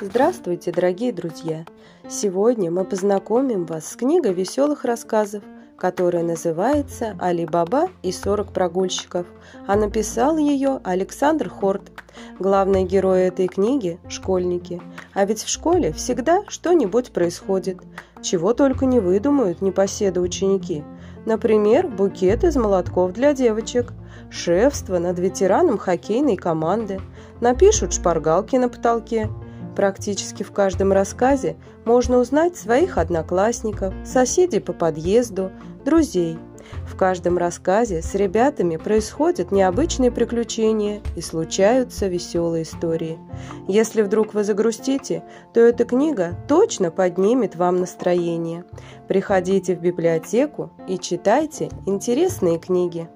Здравствуйте, дорогие друзья! Сегодня мы познакомим вас с книгой веселых рассказов, которая называется «Али Баба и 40 прогульщиков», а написал ее Александр Хорт. Главные герои этой книги – школьники. А ведь в школе всегда что-нибудь происходит. Чего только не выдумают непоседы ученики. Например, букет из молотков для девочек, шефство над ветераном хоккейной команды, напишут шпаргалки на потолке – Практически в каждом рассказе можно узнать своих одноклассников, соседей по подъезду, друзей. В каждом рассказе с ребятами происходят необычные приключения и случаются веселые истории. Если вдруг вы загрустите, то эта книга точно поднимет вам настроение. Приходите в библиотеку и читайте интересные книги.